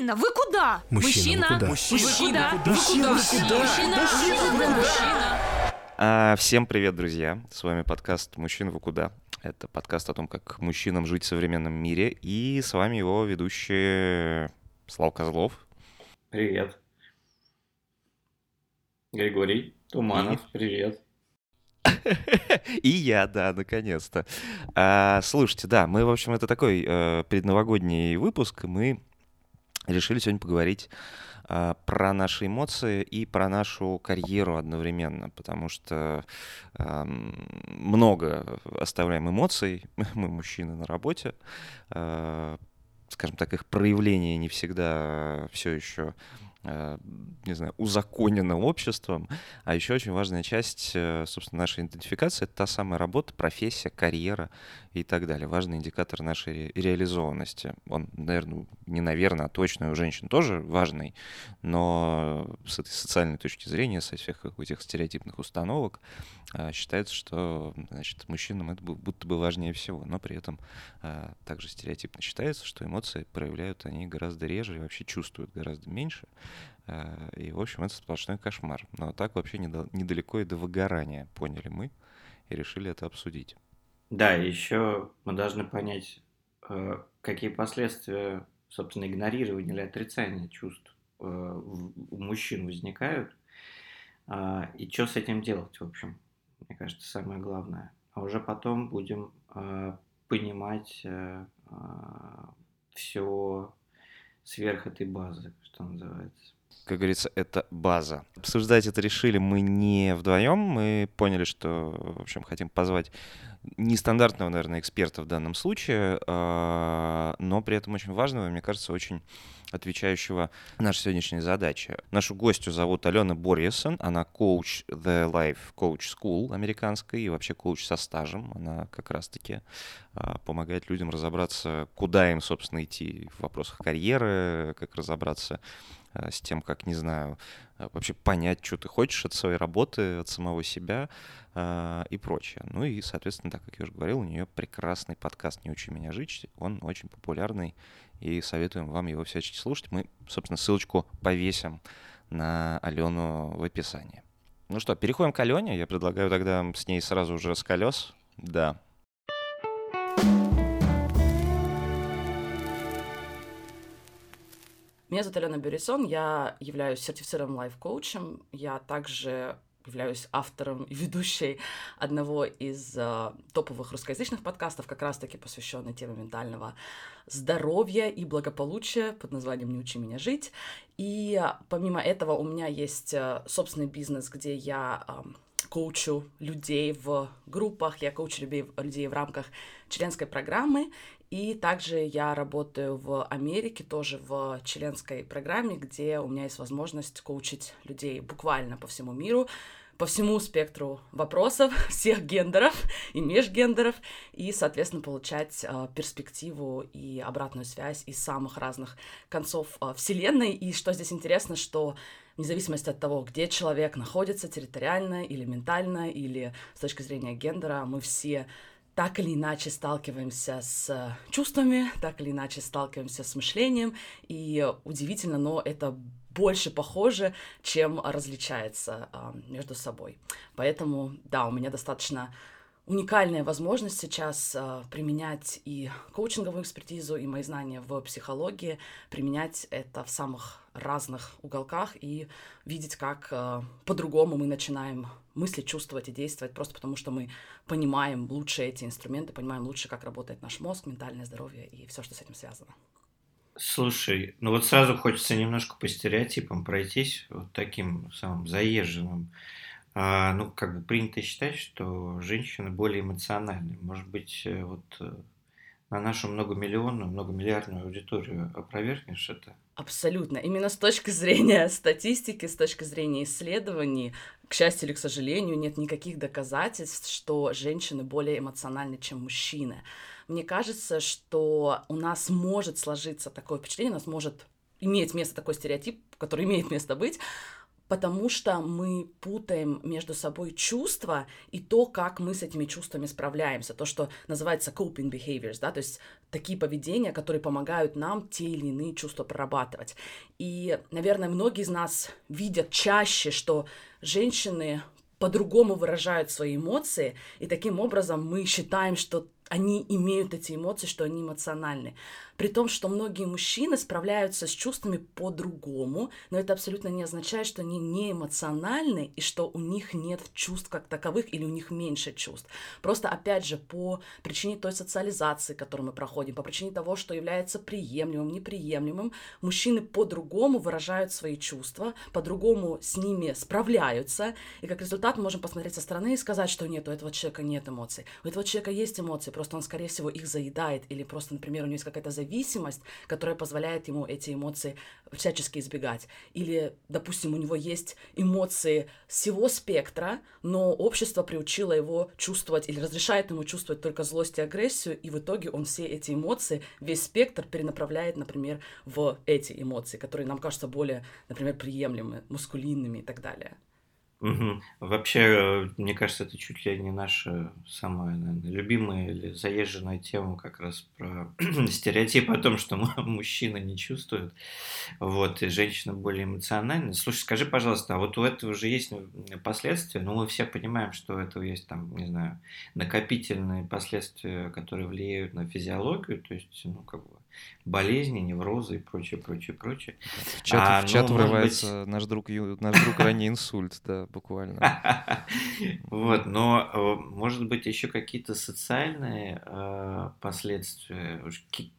Мужчина, вы куда? Мужчина, вы куда? Мужчина, вы куда? Мужчина, мужчина. А, всем привет, друзья! С вами подкаст «Мужчина, вы куда?». Это подкаст о том, как мужчинам жить в современном мире. И с вами его ведущий Слав Козлов. Привет. Григорий Туманов, привет. И я, да, наконец-то. А, слушайте, да, мы, в общем, это такой э, предновогодний выпуск. и Мы решили сегодня поговорить а, про наши эмоции и про нашу карьеру одновременно, потому что ам, много оставляем эмоций, мы мужчины на работе, а, скажем так, их проявление не всегда все еще не знаю, узаконено обществом, а еще очень важная часть, э, собственно, нашей идентификации — это та самая работа, профессия, карьера и так далее. Важный индикатор нашей ре- реализованности. Он, наверное, не наверное, а точно у женщин тоже важный, но с этой социальной точки зрения, со всех этих стереотипных установок, э, считается, что, значит, мужчинам это бу- будто бы важнее всего, но при этом э, также стереотипно считается, что эмоции проявляют они гораздо реже и вообще чувствуют гораздо меньше. Э, И, в общем, это сплошной кошмар. Но так вообще недал- недалеко и до выгорания, поняли мы, и решили это обсудить. Да, еще мы должны понять, э, какие последствия, собственно, игнорирования или отрицания чувств э, у мужчин возникают, а, и что с этим делать, в общем, мне кажется, самое главное. А уже потом будем понимать все сверх этой базы, что называется. Как говорится, это база. Обсуждать это решили мы не вдвоем. Мы поняли, что, в общем, хотим позвать нестандартного, наверное, эксперта в данном случае, а, но при этом очень важного, мне кажется, очень отвечающего нашей сегодняшней задаче. Нашу гостью зовут Алена Борьесон. Она коуч The Life Coach School американской и вообще коуч со стажем. Она как раз-таки а, помогает людям разобраться, куда им, собственно, идти в вопросах карьеры, как разобраться с тем, как, не знаю, а, вообще понять, что ты хочешь от своей работы, от самого себя а, и прочее. Ну и, соответственно, так как я уже говорил, у нее прекрасный подкаст «Не учи меня жить». Он очень популярный, и советуем вам его всячески слушать. Мы, собственно, ссылочку повесим на Алену в описании. Ну что, переходим к Алене. Я предлагаю тогда с ней сразу уже с колес. Да. Меня зовут Алена Бересон, я являюсь сертифицированным лайф-коучем, я также являюсь автором и ведущей одного из э, топовых русскоязычных подкастов, как раз-таки посвященной теме ментального здоровья и благополучия под названием «Не учи меня жить». И э, помимо этого у меня есть э, собственный бизнес, где я э, коучу людей в группах, я коучу людей в рамках членской программы, и также я работаю в Америке, тоже в членской программе, где у меня есть возможность коучить людей буквально по всему миру, по всему спектру вопросов всех гендеров и межгендеров, и, соответственно, получать э, перспективу и обратную связь из самых разных концов э, Вселенной. И что здесь интересно, что вне зависимости от того, где человек находится территориально или ментально, или с точки зрения гендера, мы все так или иначе сталкиваемся с чувствами, так или иначе сталкиваемся с мышлением, и удивительно, но это больше похоже, чем различается а, между собой. Поэтому, да, у меня достаточно уникальная возможность сейчас а, применять и коучинговую экспертизу, и мои знания в психологии, применять это в самых разных уголках и видеть, как а, по-другому мы начинаем мыслить, чувствовать и действовать, просто потому что мы понимаем лучше эти инструменты, понимаем лучше, как работает наш мозг, ментальное здоровье и все, что с этим связано. Слушай, ну вот сразу хочется немножко по стереотипам пройтись, вот таким самым заезженным. А, ну, как бы принято считать, что женщины более эмоциональны. Может быть, э, вот э, на нашу многомиллионную, многомиллиардную аудиторию опровергнешь это? Абсолютно. Именно с точки зрения статистики, с точки зрения исследований, к счастью или к сожалению, нет никаких доказательств, что женщины более эмоциональны, чем мужчины. Мне кажется, что у нас может сложиться такое впечатление, у нас может иметь место такой стереотип, который имеет место быть, потому что мы путаем между собой чувства и то, как мы с этими чувствами справляемся, то, что называется coping behaviors, да, то есть такие поведения, которые помогают нам те или иные чувства прорабатывать. И, наверное, многие из нас видят чаще, что женщины по-другому выражают свои эмоции, и таким образом мы считаем, что они имеют эти эмоции, что они эмоциональны. При том, что многие мужчины справляются с чувствами по-другому, но это абсолютно не означает, что они не эмоциональны и что у них нет чувств как таковых или у них меньше чувств. Просто, опять же, по причине той социализации, которую мы проходим, по причине того, что является приемлемым, неприемлемым, мужчины по-другому выражают свои чувства, по-другому с ними справляются, и как результат мы можем посмотреть со стороны и сказать, что нет, у этого человека нет эмоций. У этого человека есть эмоции, просто он, скорее всего, их заедает, или просто, например, у него есть какая-то зависимость, которая позволяет ему эти эмоции всячески избегать. Или, допустим, у него есть эмоции всего спектра, но общество приучило его чувствовать или разрешает ему чувствовать только злость и агрессию, и в итоге он все эти эмоции, весь спектр перенаправляет, например, в эти эмоции, которые нам кажутся более, например, приемлемыми, мускулинными и так далее. Мгм. Вообще, э, мне кажется, это чуть ли не наша самая, наверное, любимая или заезженная тема как раз про стереотип о том, что мужчина не чувствует, вот, и женщина более эмоциональна. Слушай, скажи, пожалуйста, а вот у этого же есть последствия? Ну, мы все понимаем, что у этого есть там, не знаю, накопительные последствия, которые влияют на физиологию, то есть, ну, как бы болезни, неврозы и прочее, прочее, прочее. В чат, а, в чат ну, врывается быть... наш друг, наш друг ранний инсульт, да, буквально. Вот, но э, может быть еще какие-то социальные э, последствия,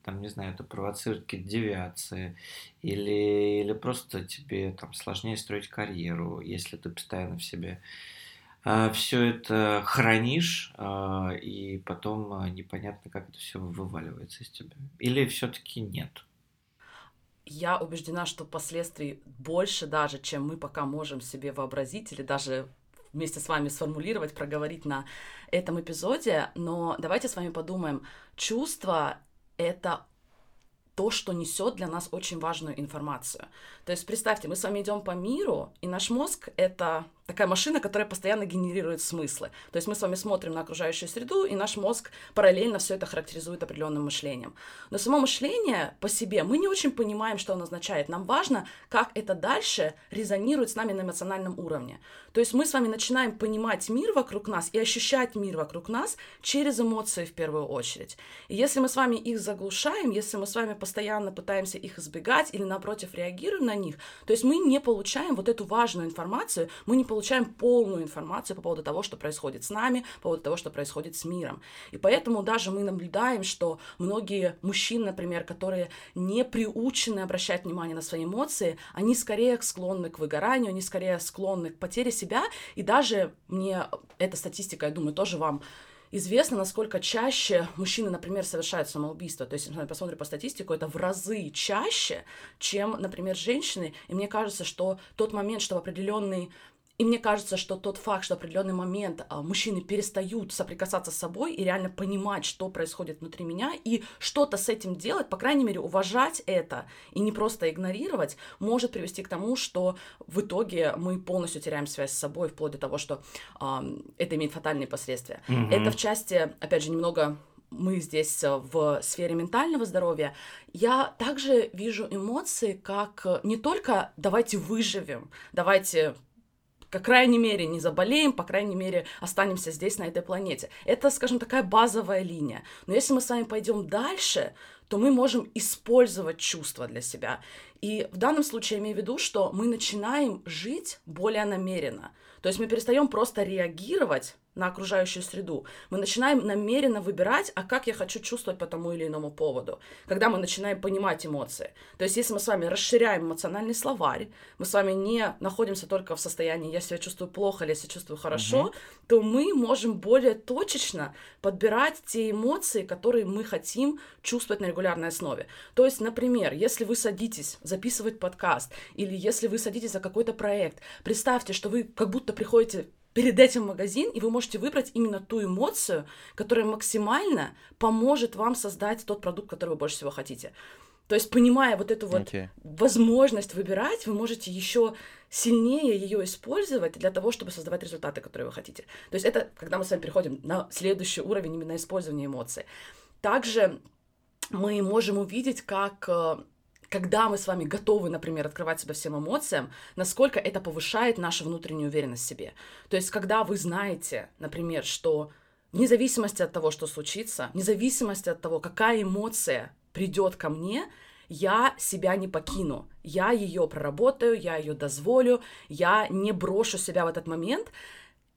там, не знаю, это провоцирует какие-то девиации, или, или просто тебе там сложнее строить карьеру, если ты постоянно в себе все это хранишь, а, и потом а, непонятно, как это все вываливается из тебя. Или все-таки нет? Я убеждена, что последствий больше даже, чем мы пока можем себе вообразить или даже вместе с вами сформулировать, проговорить на этом эпизоде. Но давайте с вами подумаем. Чувство — это то, что несет для нас очень важную информацию. То есть представьте, мы с вами идем по миру, и наш мозг — это такая машина, которая постоянно генерирует смыслы. То есть мы с вами смотрим на окружающую среду, и наш мозг параллельно все это характеризует определенным мышлением. Но само мышление по себе мы не очень понимаем, что оно означает. Нам важно, как это дальше резонирует с нами на эмоциональном уровне. То есть мы с вами начинаем понимать мир вокруг нас и ощущать мир вокруг нас через эмоции в первую очередь. И если мы с вами их заглушаем, если мы с вами постоянно пытаемся их избегать или напротив реагируем на них, то есть мы не получаем вот эту важную информацию, мы не получаем полную информацию по поводу того, что происходит с нами, по поводу того, что происходит с миром. И поэтому даже мы наблюдаем, что многие мужчины, например, которые не приучены обращать внимание на свои эмоции, они скорее склонны к выгоранию, они скорее склонны к потере себя, и даже мне эта статистика, я думаю, тоже вам известно, насколько чаще мужчины, например, совершают самоубийство. То есть, если мы посмотрим по статистику, это в разы чаще, чем, например, женщины. И мне кажется, что тот момент, что в определенный и мне кажется, что тот факт, что в определенный момент а, мужчины перестают соприкасаться с собой и реально понимать, что происходит внутри меня, и что-то с этим делать, по крайней мере, уважать это и не просто игнорировать, может привести к тому, что в итоге мы полностью теряем связь с собой, вплоть до того, что а, это имеет фатальные последствия. Mm-hmm. Это в части, опять же, немного мы здесь э, в сфере ментального здоровья, я также вижу эмоции как э, не только давайте выживем, давайте по крайней мере, не заболеем, по крайней мере, останемся здесь, на этой планете. Это, скажем, такая базовая линия. Но если мы с вами пойдем дальше, то мы можем использовать чувства для себя. И в данном случае я имею в виду, что мы начинаем жить более намеренно. То есть мы перестаем просто реагировать на окружающую среду. Мы начинаем намеренно выбирать, а как я хочу чувствовать по тому или иному поводу. Когда мы начинаем понимать эмоции. То есть если мы с вами расширяем эмоциональный словарь, мы с вами не находимся только в состоянии «я себя чувствую плохо» или «я себя чувствую хорошо», угу. то мы можем более точечно подбирать те эмоции, которые мы хотим чувствовать на регулярной основе. То есть, например, если вы садитесь записывать подкаст, или если вы садитесь за какой-то проект, представьте, что вы как будто приходите перед этим магазин, и вы можете выбрать именно ту эмоцию, которая максимально поможет вам создать тот продукт, который вы больше всего хотите. То есть, понимая вот эту вот okay. возможность выбирать, вы можете еще сильнее ее использовать для того, чтобы создавать результаты, которые вы хотите. То есть это, когда мы с вами переходим на следующий уровень именно использования эмоций. Также мы можем увидеть, как э, когда мы с вами готовы, например, открывать себя всем эмоциям, насколько это повышает нашу внутреннюю уверенность в себе. То есть, когда вы знаете, например, что вне зависимости от того, что случится, вне зависимости от того, какая эмоция придет ко мне, я себя не покину, я ее проработаю, я ее дозволю, я не брошу себя в этот момент.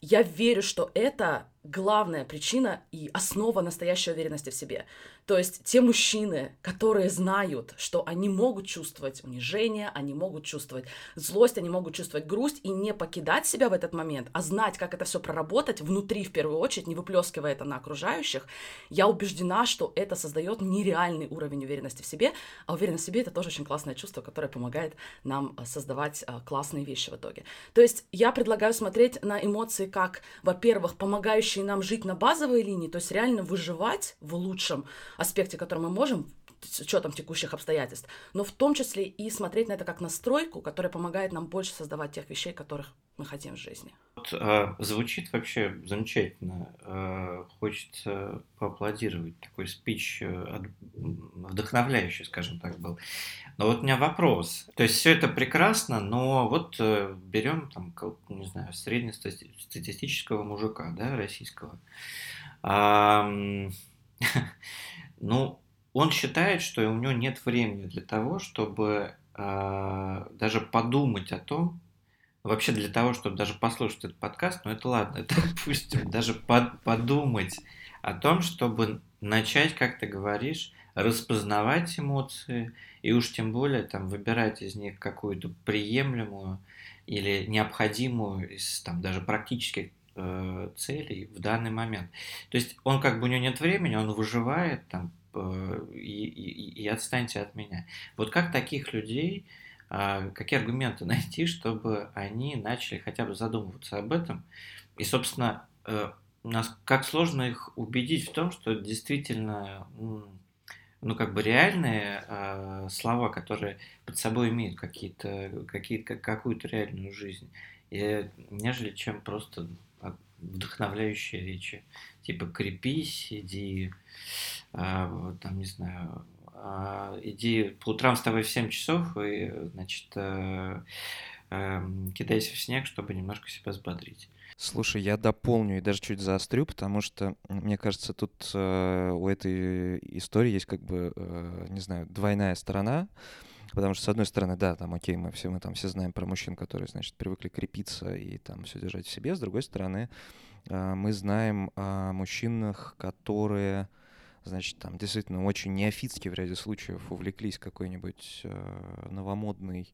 Я верю, что это главная причина и основа настоящей уверенности в себе. То есть те мужчины, которые знают, что они могут чувствовать унижение, они могут чувствовать злость, они могут чувствовать грусть и не покидать себя в этот момент, а знать, как это все проработать внутри в первую очередь, не выплескивая это на окружающих, я убеждена, что это создает нереальный уровень уверенности в себе, а уверенность в себе это тоже очень классное чувство, которое помогает нам э, создавать э, классные вещи в итоге. То есть я предлагаю смотреть на эмоции как, во-первых, помогающие нам жить на базовой линии, то есть реально выживать в лучшем аспекте, который мы можем, с учетом текущих обстоятельств, но в том числе и смотреть на это как настройку, которая помогает нам больше создавать тех вещей, которых мы хотим в жизни. Вот, э, звучит вообще замечательно. Э, хочется поаплодировать. Такой спич э, вдохновляющий, скажем так, был. Но вот у меня вопрос. То есть все это прекрасно, но вот э, берем там, не знаю, среднестатистического мужика, да, российского. А, Ну, он считает, что у него нет времени для того, чтобы э, даже подумать о том, вообще для того, чтобы даже послушать этот подкаст, ну это ладно, это пусть даже под, подумать о том, чтобы начать, как ты говоришь, распознавать эмоции и уж тем более там выбирать из них какую-то приемлемую или необходимую из там даже практических э, целей в данный момент. То есть он как бы у него нет времени, он выживает там э, и, и, и отстаньте от меня. Вот как таких людей, э, какие аргументы найти, чтобы они начали хотя бы задумываться об этом? И, собственно, э, нас как сложно их убедить в том, что действительно ну, как бы реальные э, слова, которые под собой имеют какие-то, какие какую-то реальную жизнь, и, нежели чем просто вдохновляющие речи. Типа крепись, иди, а, там, не знаю, а, иди по утрам вставай в 7 часов и, значит, а, а, кидайся в снег, чтобы немножко себя взбодрить. Слушай, я дополню и даже чуть заострю, потому что, мне кажется, тут э, у этой истории есть как бы, э, не знаю, двойная сторона. Потому что, с одной стороны, да, там, окей, мы все, мы там все знаем про мужчин, которые, значит, привыкли крепиться и там все держать в себе. С другой стороны, э, мы знаем о мужчинах, которые, значит, там действительно очень неофитски в ряде случаев увлеклись какой-нибудь э, новомодной,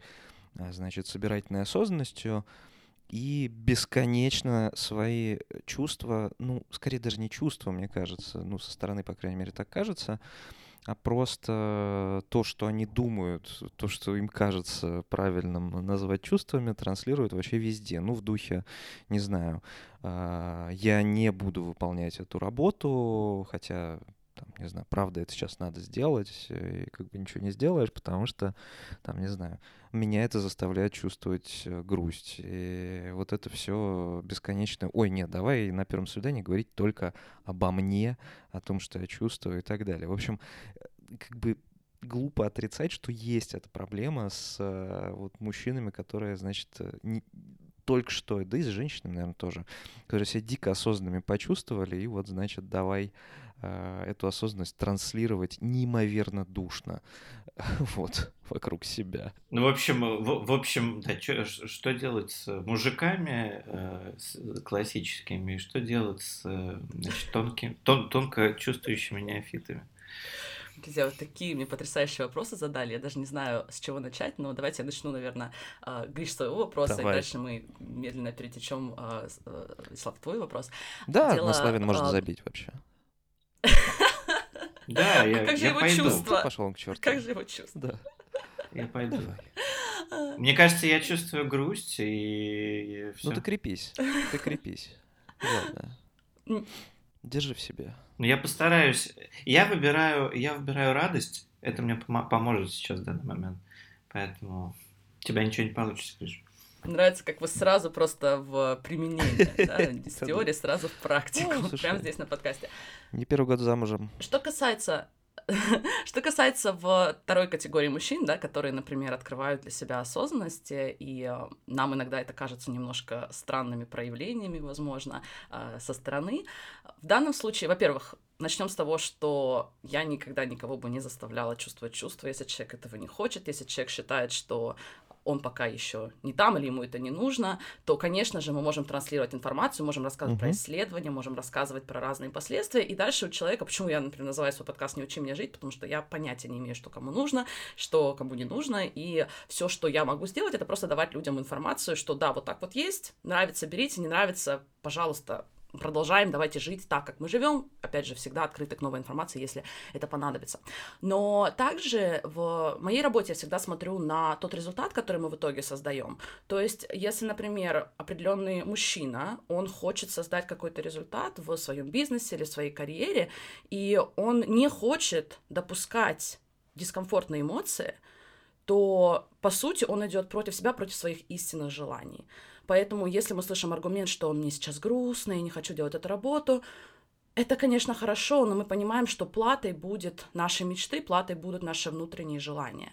э, значит, собирательной осознанностью, и бесконечно свои чувства, ну, скорее даже не чувства, мне кажется, ну, со стороны, по крайней мере, так кажется, а просто то, что они думают, то, что им кажется правильным назвать чувствами, транслируют вообще везде. Ну, в духе, не знаю, а, я не буду выполнять эту работу, хотя там, не знаю, правда, это сейчас надо сделать, и как бы ничего не сделаешь, потому что, там, не знаю, меня это заставляет чувствовать э, грусть. И вот это все бесконечно. Ой, нет, давай на первом свидании говорить только обо мне, о том, что я чувствую и так далее. В общем, э, как бы глупо отрицать, что есть эта проблема с э, вот, мужчинами, которые, значит, не, только что, да и с женщинами, наверное, тоже, которые себя дико осознанными почувствовали, и вот, значит, давай э, эту осознанность транслировать неимоверно душно вот, вокруг себя. Ну, в общем, в, в общем, да, чё, что делать с мужиками э, с классическими, и что делать с значит, тонким, тон, тонко чувствующими неофитами? Друзья, вот такие мне потрясающие вопросы задали. Я даже не знаю, с чего начать, но давайте я начну, наверное, а, Гриш, своего вопроса, Давай. и дальше мы медленно перетечем, а, э, Слав, твой вопрос. Да, Дело, на Славин можно а... забить вообще. Да, я, как же его пойду. чувства? Пошел он к черту. Как же его чувства? Да. Я пойду. Мне кажется, я чувствую грусть и все. Ну ты крепись, ты крепись. Ладно. Держи в себе. Ну, я постараюсь. Я выбираю, я выбираю радость. Это мне поможет сейчас в данный момент. Поэтому у тебя ничего не получится, Гриш. Нравится, как вы сразу просто в применение, да, из теории сразу в практику, прямо здесь на подкасте. Не первый год замужем. Что касается что касается второй категории мужчин, да, которые, например, открывают для себя осознанность, и э, нам иногда это кажется немножко странными проявлениями, возможно, э, со стороны. В данном случае, во-первых, начнем с того, что я никогда никого бы не заставляла чувствовать чувства, если человек этого не хочет, если человек считает, что он пока еще не там или ему это не нужно, то, конечно же, мы можем транслировать информацию, можем рассказывать про Мгм. исследования, можем рассказывать про разные последствия, и дальше у человека, почему я, например, называю свой подкаст «Не учи меня жить», потому что я понятия не имею, что кому нужно, что кому не нужно, и все, что я могу сделать, это просто давать людям информацию, что да, вот так вот есть, нравится, берите, не нравится, пожалуйста, продолжаем, давайте жить так, как мы живем. Опять же, всегда открыты к новой информации, если это понадобится. Но также в моей работе я всегда смотрю на тот результат, который мы в итоге создаем. То есть, если, например, определенный мужчина, он хочет создать какой-то результат в своем бизнесе или в своей карьере, и он не хочет допускать дискомфортные эмоции, то, по сути, он идет против себя, против своих истинных желаний. Поэтому, если мы слышим аргумент, что мне сейчас грустно, я не хочу делать эту работу, это, конечно, хорошо, но мы понимаем, что платой будет наши мечты, платой будут наши внутренние желания.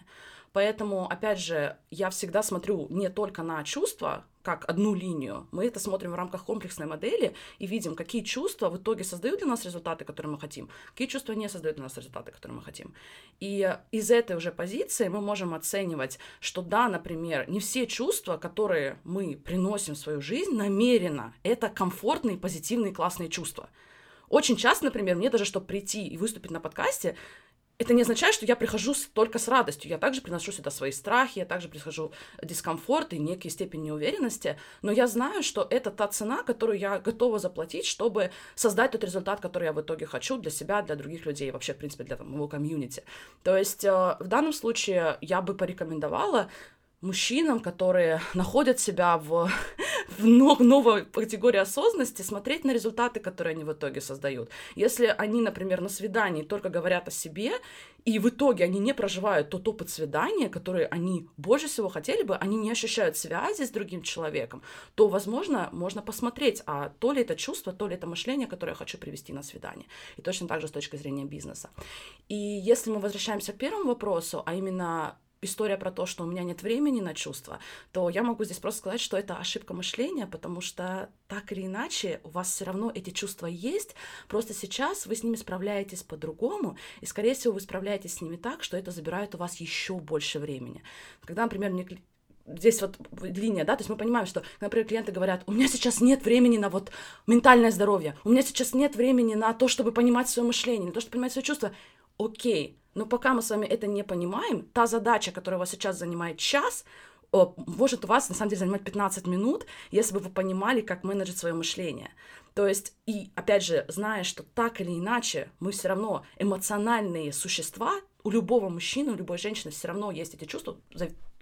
Поэтому, опять же, я всегда смотрю не только на чувства, как одну линию. Мы это смотрим в рамках комплексной модели и видим, какие чувства в итоге создают для нас результаты, которые мы хотим, какие чувства не создают для нас результаты, которые мы хотим. И из этой уже позиции мы можем оценивать, что да, например, не все чувства, которые мы приносим в свою жизнь намеренно, это комфортные, позитивные, классные чувства. Очень часто, например, мне даже, чтобы прийти и выступить на подкасте, это не означает, что я прихожу только с радостью. Я также приношу сюда свои страхи, я также прихожу дискомфорт и некие степень неуверенности, но я знаю, что это та цена, которую я готова заплатить, чтобы создать тот результат, который я в итоге хочу для себя, для других людей, вообще, в принципе, для там, моего комьюнити. То есть э, в данном случае я бы порекомендовала мужчинам, которые находят себя в, в но- новой категории осознанности, смотреть на результаты, которые они в итоге создают. Если они, например, на свидании только говорят о себе, и в итоге они не проживают тот опыт свидания, который они больше всего хотели бы, они не ощущают связи с другим человеком, то, возможно, можно посмотреть, а то ли это чувство, то ли это мышление, которое я хочу привести на свидание. И точно так же с точки зрения бизнеса. И если мы возвращаемся к первому вопросу, а именно история про то, что у меня нет времени на чувства, то я могу здесь просто сказать, что это ошибка мышления, потому что так или иначе у вас все равно эти чувства есть, просто сейчас вы с ними справляетесь по-другому, и, скорее всего, вы справляетесь с ними так, что это забирает у вас еще больше времени. Когда, например, мне здесь вот линия, да, то есть мы понимаем, что, например, клиенты говорят, у меня сейчас нет времени на вот ментальное здоровье, у меня сейчас нет времени на то, чтобы понимать свое мышление, на то, чтобы понимать свои чувства. Окей, но пока мы с вами это не понимаем, та задача, которая у вас сейчас занимает час, о, может у вас на самом деле занимать 15 минут, если бы вы понимали, как менеджить свое мышление. То есть, и опять же, зная, что так или иначе мы все равно эмоциональные существа, у любого мужчины, у любой женщины все равно есть эти чувства,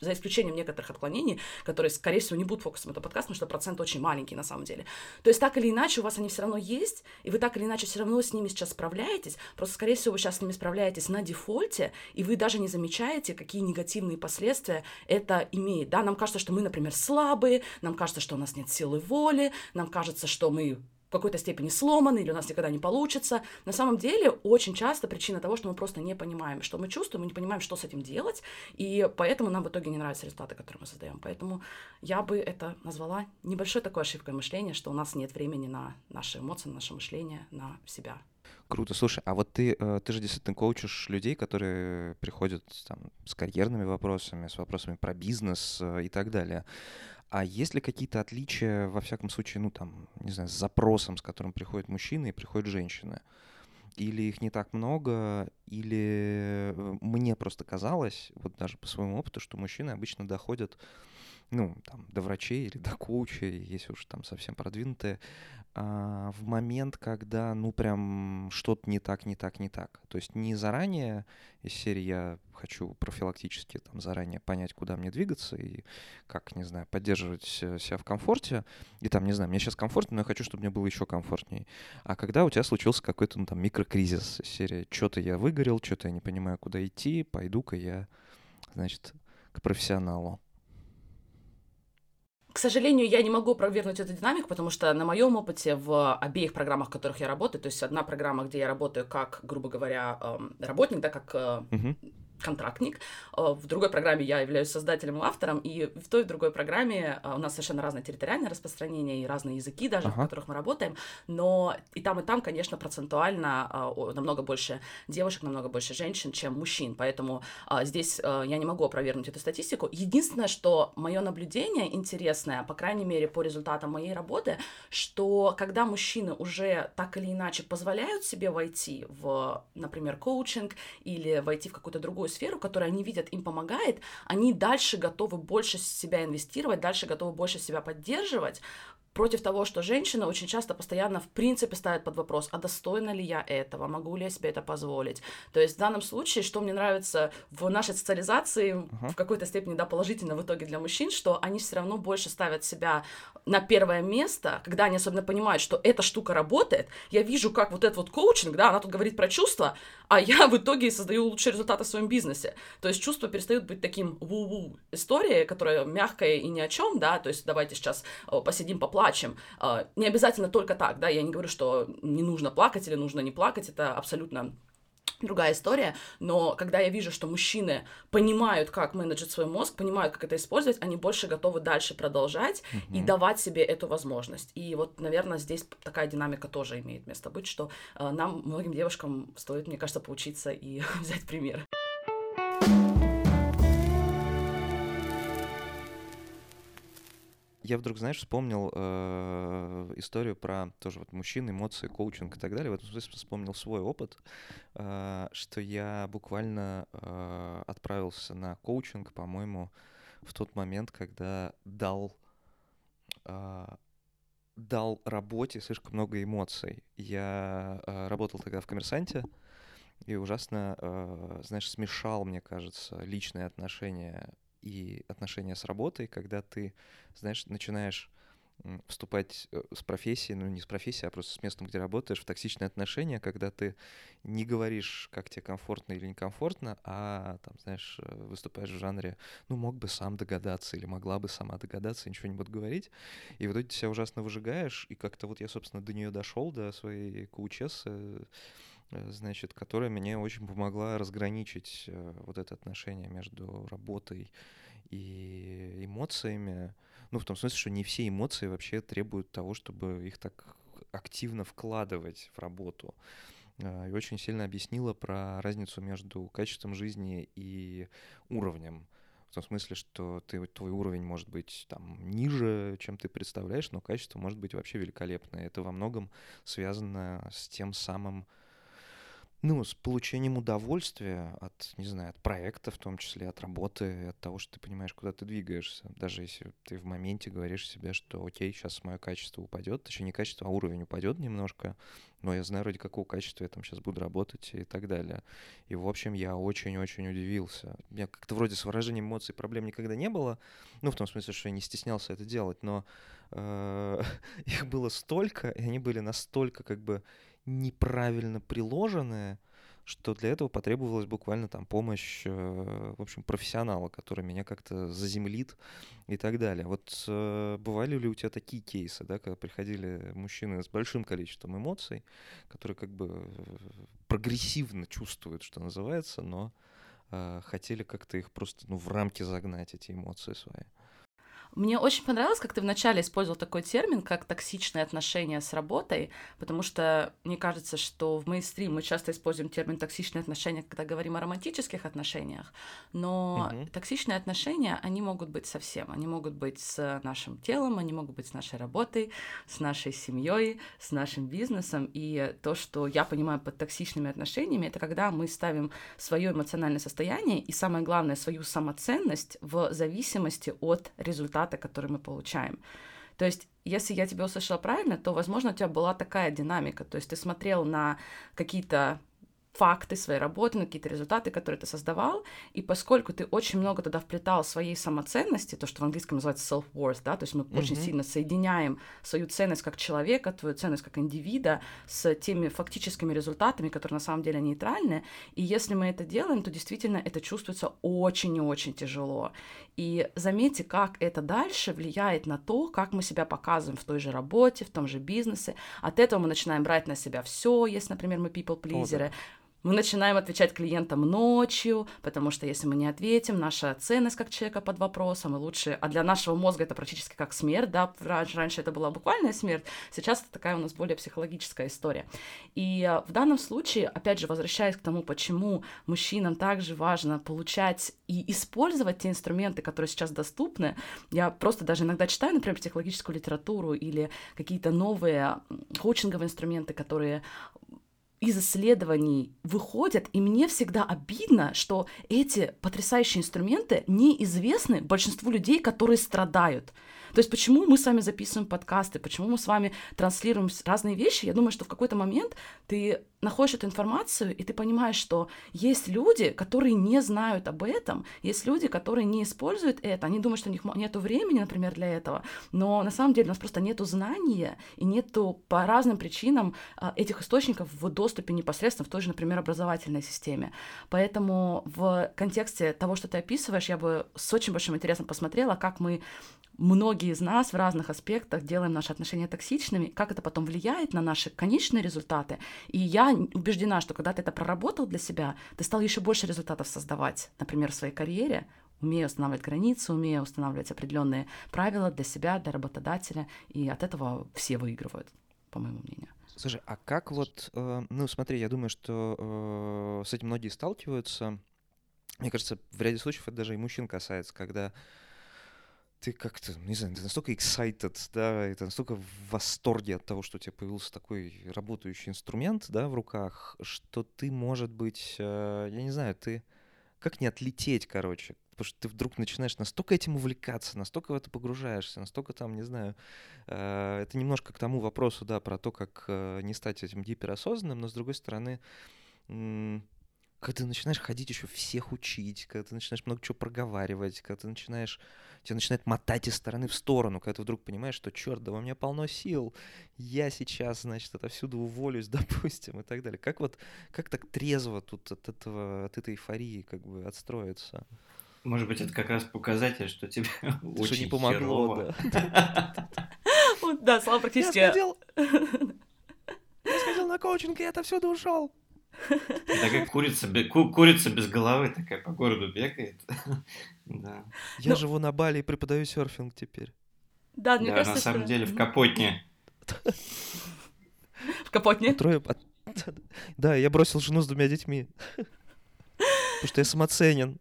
за, исключением некоторых отклонений, которые, скорее всего, не будут фокусом этого подкаста, потому что процент очень маленький на самом деле. То есть, так или иначе, у вас они все равно есть, и вы так или иначе все равно с ними сейчас справляетесь, просто, скорее всего, вы сейчас с ними справляетесь на дефолте, и вы даже не замечаете, какие негативные последствия это имеет. Да, нам кажется, что мы, например, слабые, нам кажется, что у нас нет силы воли, нам кажется, что мы в какой-то степени сломаны или у нас никогда не получится. На самом деле, очень часто причина того, что мы просто не понимаем, что мы чувствуем, мы не понимаем, что с этим делать, и поэтому нам в итоге не нравятся результаты, которые мы создаем. Поэтому я бы это назвала небольшой такой ошибкой мышления, что у нас нет времени на наши эмоции, на наше мышление, на себя. Круто. Слушай, а вот ты, э, ты же действительно коучишь людей, которые приходят там, с карьерными вопросами, с вопросами про бизнес э, и так далее. А есть ли какие-то отличия, во всяком случае, ну там, не знаю, с запросом, с которым приходят мужчины и приходят женщины? Или их не так много, или э, мне просто казалось, вот даже по своему опыту, что мужчины обычно доходят, ну, там, до врачей или до коучей, если уж там совсем продвинутые, а, в момент, когда, ну, прям что-то не так, не так, не так. То есть не заранее из серии я хочу профилактически там заранее понять, куда мне двигаться и как, не знаю, поддерживать себя в комфорте. И там, не знаю, мне сейчас комфортно, но я хочу, чтобы мне было еще комфортнее. А когда у тебя случился какой-то, ну, там, микрокризис из серии, что-то я выгорел, что-то я не понимаю, куда идти, пойду-ка я, значит, к профессионалу. К сожалению, я не могу провернуть эту динамику, потому что на моем опыте в обеих программах, в которых я работаю, то есть одна программа, где я работаю как, грубо говоря, эм, работник, да, как Мгм. Контрактник. Э, В другой программе я являюсь создателем и автором, и в той и в другой программе э, у нас совершенно разное территориальное распространение и разные языки даже, в Ага. которых мы работаем, но и там, и там, конечно, процентуально э, намного больше девушек, намного больше женщин, чем мужчин, поэтому здесь я не могу опровергнуть эту статистику. Единственное, что мое наблюдение интересное, по крайней мере, по результатам моей работы, что когда мужчины уже так или иначе позволяют себе войти в, например, коучинг или войти в какую-то другую сферу, которая они видят им помогает, они дальше готовы больше себя инвестировать, дальше готовы больше себя поддерживать, против того, что женщина очень часто постоянно в принципе ставит под вопрос, а достойна ли я этого, могу ли я себе это позволить. То есть в данном случае, что мне нравится в нашей социализации Ага. в какой-то степени, да, положительно в итоге для мужчин, что они все равно больше ставят себя на первое место, когда они особенно понимают, что эта штука работает. Я вижу, как вот этот вот коучинг, да, она тут говорит про чувства, а я в итоге создаю лучшие результаты в своем бизнесе. То есть чувства перестают быть таким ву-ву историей, которая мягкая и ни о чем, да, то есть давайте сейчас э, посидим, поплачем. Э, Не обязательно только так, да, я не говорю, что не нужно плакать или нужно не плакать, это абсолютно другая история, но когда я вижу, что мужчины понимают, как менеджить свой мозг, понимают, как это использовать, они больше готовы дальше продолжать и давать себе эту возможность. И вот, наверное, здесь такая динамика тоже имеет место быть, что э, нам, многим девушкам, стоит, мне кажется, поучиться и взять пример. Я вдруг, знаешь, вспомнил э, историю про тоже вот мужчин, эмоции, коучинг и так далее. В этом смысле вспомнил свой опыт, э, что я буквально э, отправился на коучинг, по-моему, в тот момент, когда дал э, дал работе слишком много эмоций. Я э, работал тогда в коммерсанте и ужасно, э, знаешь, смешал, мне кажется, личные отношения и отношения с работой, когда ты, знаешь, начинаешь вступать э, с профессией, ну не с профессией, а просто с местом, где работаешь, в токсичные отношения, когда ты не говоришь, как тебе комфортно или некомфортно, а там, знаешь, э, выступаешь в жанре, ну мог бы сам догадаться или могла бы сама догадаться, ничего не буду говорить, и в итоге ты себя ужасно выжигаешь, и как-то вот я, собственно, до нее дошел, до своей коучессы, э, значит, которая мне очень помогла разграничить э, вот это отношение между работой и эмоциями. Ну, в том смысле, что не все эмоции вообще требуют того, чтобы их так активно вкладывать в работу. Э, И очень сильно объяснила про разницу между качеством жизни и уровнем. В том смысле, что ты, твой уровень может быть там ниже, чем ты представляешь, но качество может быть вообще великолепное. Это во многом связано с тем самым ну, с получением удовольствия от, не знаю, от проекта, в том числе от работы, от того, что ты понимаешь, куда ты двигаешься. Даже если ты в моменте говоришь себе, что окей, сейчас мое качество упадет, точнее не качество, а уровень упадет немножко, но я знаю, ради какого качества я там сейчас буду работать и так далее. И, в общем, я очень-очень удивился. У меня как-то вроде с выражением эмоций проблем никогда не было, ну, в том смысле, что я не стеснялся это делать, но э, их было столько, и они были настолько как бы неправильно приложенные, что для этого потребовалась буквально там помощь, э, в общем, профессионала, который меня как-то заземлит и так далее. Вот э, бывали ли у тебя такие кейсы, да, когда приходили мужчины с большим количеством эмоций, которые как бы э, прогрессивно чувствуют, что называется, но хотели как-то их просто ну, в рамки загнать, эти эмоции свои? Мне очень понравилось, как ты вначале использовал такой термин, как токсичные отношения с работой, потому что мне кажется, что в мейнстрим мы часто используем термин токсичные отношения, когда говорим о романтических отношениях, но Мгм. токсичные отношения, они могут быть со всем. Они могут быть с нашим телом, они могут быть с нашей работой, с нашей семьей, с нашим бизнесом. И то, что я понимаю под токсичными отношениями, это когда мы ставим свое эмоциональное состояние и, самое главное, свою самоценность в зависимости от результата, который мы получаем. То есть, если я тебя услышала правильно, то, возможно, у тебя была такая динамика. То есть ты смотрел на какие-то факты своей работы, на какие-то результаты, которые ты создавал, и поскольку ты очень много туда вплетал своей самоценности, то, что в английском называется self-worth, да, то есть мы mm-hmm. очень сильно соединяем свою ценность как человека, твою ценность как индивида с теми фактическими результатами, которые на самом деле нейтральны, и если мы это делаем, то действительно это чувствуется очень и очень тяжело. И заметьте, как это дальше влияет на то, как мы себя показываем в той же работе, в том же бизнесе. От этого мы начинаем брать на себя все, если, например, мы people-плизеры. Мы начинаем отвечать клиентам ночью, потому что если мы не ответим, наша ценность как человека под вопросом, и лучше... А для нашего мозга это практически как смерть, да, раньше, раньше это была буквальная смерть, сейчас это такая у нас более психологическая история. И а, в данном случае, опять же, возвращаясь к тому, почему мужчинам также важно получать и использовать те инструменты, которые сейчас доступны, я просто даже иногда читаю, например, психологическую литературу или какие-то новые коучинговые инструменты, которые из исследований выходят, и мне всегда обидно, что эти потрясающие инструменты неизвестны большинству людей, которые страдают. То есть почему мы с вами записываем подкасты, почему мы с вами транслируем разные вещи, я думаю, что в какой-то момент ты находишь эту информацию, и ты понимаешь, что есть люди, которые не знают об этом, есть люди, которые не используют это, они думают, что у них нет времени, например, для этого, но на самом деле у нас просто нет знания, и нету по разным причинам а, этих источников в доступе непосредственно в той же, например, образовательной системе. Поэтому в контексте того, что ты описываешь, я бы с очень большим интересом посмотрела, как мы многие из нас в разных аспектах делаем наши отношения токсичными, как это потом влияет на наши конечные результаты. И я убеждена, что когда ты это проработал для себя, ты стал еще больше результатов создавать, например, в своей карьере, умея устанавливать границы, умея устанавливать определенные правила для себя, для работодателя, и от этого все выигрывают, по моему мнению. Слушай, а как вот, э, ну смотри, я думаю, что э, с этим многие сталкиваются. Мне кажется, в ряде случаев это даже и мужчин касается, когда ты как-то, не знаю, ты настолько excited, да, и ты настолько в восторге от того, что у тебя появился такой работающий инструмент, да, в руках, что ты, может быть, э, я не знаю, ты как не отлететь, короче, потому что ты вдруг начинаешь настолько этим увлекаться, настолько в это погружаешься, настолько там, не знаю, э, это немножко к тому вопросу, да, про то, как э, не стать этим гиперосознанным, но с другой стороны, когда ты начинаешь ходить еще всех учить, когда ты начинаешь много чего проговаривать, когда ты начинаешь, тебя начинает мотать из стороны в сторону, когда ты вдруг понимаешь, что, черт, да во мне полно сил, я сейчас, значит, отовсюду уволюсь, допустим, и так далее. Как вот, как так трезво тут от этого, от этой эйфории как бы отстроиться? Может быть, это как раз показатель, что тебе очень что не помогло, да. Да, слава практически... Я сходил на коучинг, и это отовсюду ушел. Такая курица, ку, курица без головы такая по городу бегает. да. Я ну, живу на Бали и преподаю серфинг теперь. Да, мне да, кажется, на самом что... деле в Капотне. В Капотне? Трое... Да, я бросил жену с двумя детьми. Потому что я самоценен.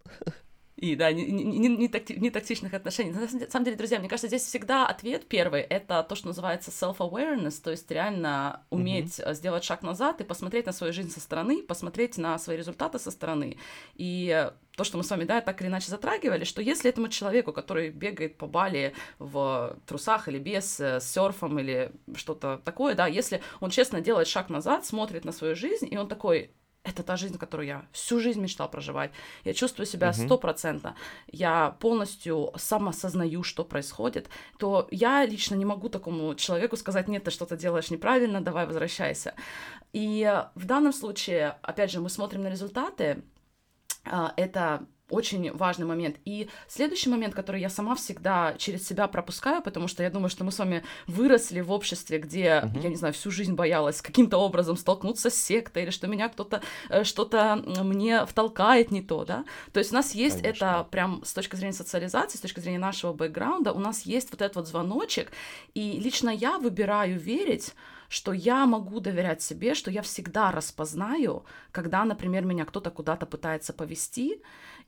И да, не, не, не, такти, не токсичных отношений. На самом деле, друзья, мне кажется, здесь всегда ответ первый — это то, что называется self-awareness, то есть реально уметь mm-hmm. сделать шаг назад и посмотреть на свою жизнь со стороны, посмотреть на свои результаты со стороны. И то, что мы с вами, да, так или иначе затрагивали, что если этому человеку, который бегает по Бали в трусах или без, э, с серфом или что-то такое, да, если он честно делает шаг назад, смотрит на свою жизнь, и он такой, это та жизнь, которую я всю жизнь мечтал проживать. Я чувствую себя стопроцентно. Uh-huh. Я полностью самосознаю, что происходит. То я лично не могу такому человеку сказать, нет, ты что-то делаешь неправильно, давай возвращайся. И в данном случае, опять же, мы смотрим на результаты. А, это очень важный момент. И следующий момент, который я сама всегда через себя пропускаю, потому что я думаю, что мы с вами выросли в обществе, где, uh-huh. я не знаю, всю жизнь боялась каким-то образом столкнуться с сектой, или что меня кто-то э, что-то мне втолкает не то, да. То есть у нас есть Конечно. это прям с точки зрения социализации, с точки зрения нашего бэкграунда, у нас есть вот этот вот звоночек, и лично я выбираю верить что я могу доверять себе, что я всегда распознаю, когда, например, меня кто-то куда-то пытается повести,